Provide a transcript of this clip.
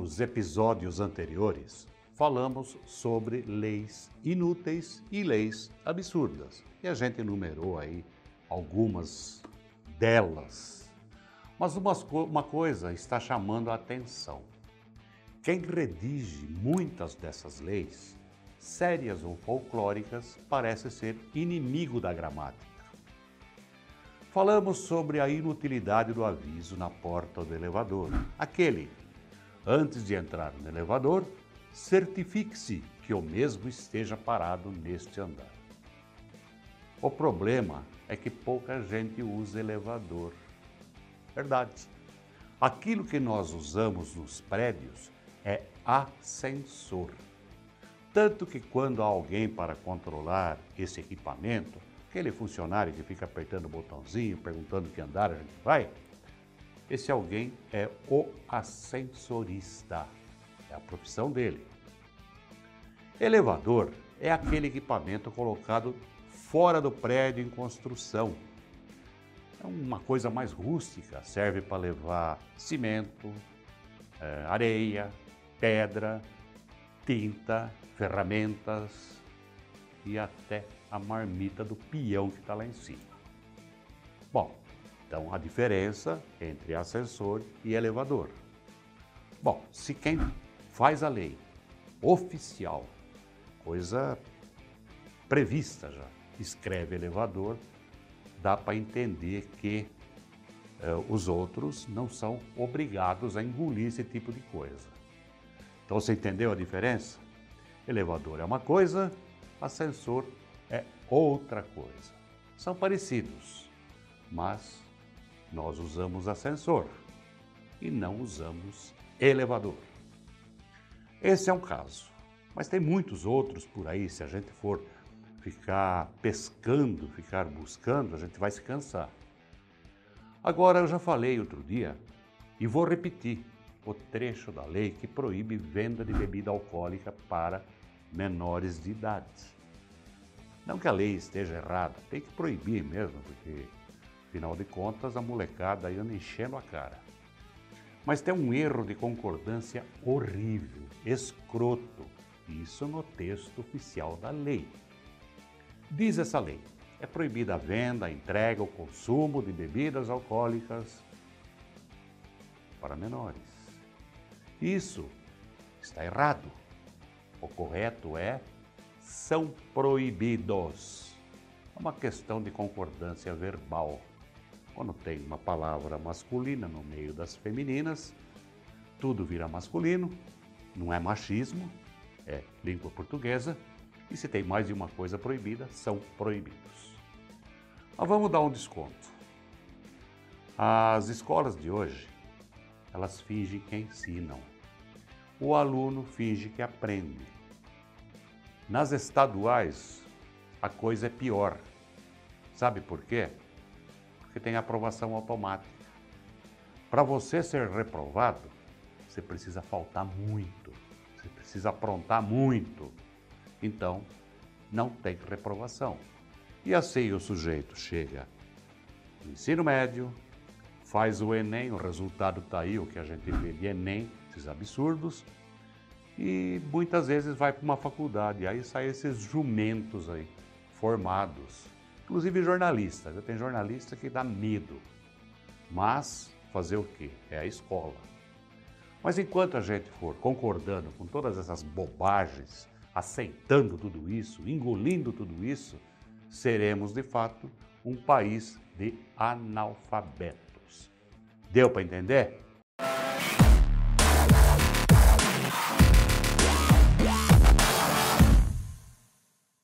Nos episódios anteriores, falamos sobre leis inúteis e leis absurdas. E a gente enumerou aí algumas delas. Mas uma, coisa está chamando a atenção. Quem redige muitas dessas leis, sérias ou folclóricas, parece ser inimigo da gramática. Falamos sobre a inutilidade do aviso na porta do elevador. Aquele, antes de entrar no elevador, certifique-se que o mesmo esteja parado neste andar. O problema é que pouca gente usa elevador. Verdade. Aquilo que nós usamos nos prédios é ascensor. Tanto que quando há alguém para controlar esse equipamento, aquele funcionário que fica apertando o botãozinho, perguntando que andar a gente vai, esse alguém é o ascensorista. É a profissão dele. Elevador é aquele equipamento colocado fora do prédio em construção. É uma coisa mais rústica, serve para levar cimento, é, areia, pedra, tinta, ferramentas e até a marmita do peão que está lá em cima. Bom, então a diferença entre ascensor e elevador. Bom, se quem faz a lei oficial coisa prevista já. Escreve elevador, dá para entender que uh, os outros não são obrigados a engolir esse tipo de coisa. Então você entendeu a diferença? Elevador é uma coisa, ascensor é outra coisa. São parecidos, mas nós usamos ascensor e não usamos elevador. Esse é um caso. Mas tem muitos outros por aí, se a gente for ficar pescando, ficar buscando, a gente vai se cansar. Agora, eu já falei outro dia e vou repetir o trecho da lei que proíbe venda de bebida alcoólica para menores de idade. Não que a lei esteja errada, tem que proibir mesmo, porque, afinal de contas, a molecada anda enchendo a cara. Mas tem um erro de concordância horrível, escroto, isso no texto oficial da lei. Diz essa lei: é proibida a venda, a entrega, o consumo de bebidas alcoólicas para menores. Isso está errado. O correto é são proibidos. É uma questão de concordância verbal. Quando tem uma palavra masculina no meio das femininas, tudo vira masculino, não é machismo, é língua portuguesa, e se tem mais de uma coisa proibida, são proibidos. Mas vamos dar um desconto. As escolas de hoje, elas fingem que ensinam. O aluno finge que aprende. Nas estaduais, a coisa é pior. Sabe por quê? Porque tem aprovação automática. Para você ser reprovado, você precisa faltar muito. Você precisa aprontar muito. Então, não tem reprovação. E assim o sujeito chega no ensino médio, faz o Enem, o resultado está aí, o que a gente vê de Enem, esses absurdos, e muitas vezes vai para uma faculdade, aí saem esses jumentos aí, formados, inclusive jornalistas, tem jornalista que dá medo, mas fazer o quê? É a escola. Mas enquanto a gente for concordando com todas essas bobagens, aceitando tudo isso, engolindo tudo isso, seremos de fato um país de analfabetos. Deu para entender?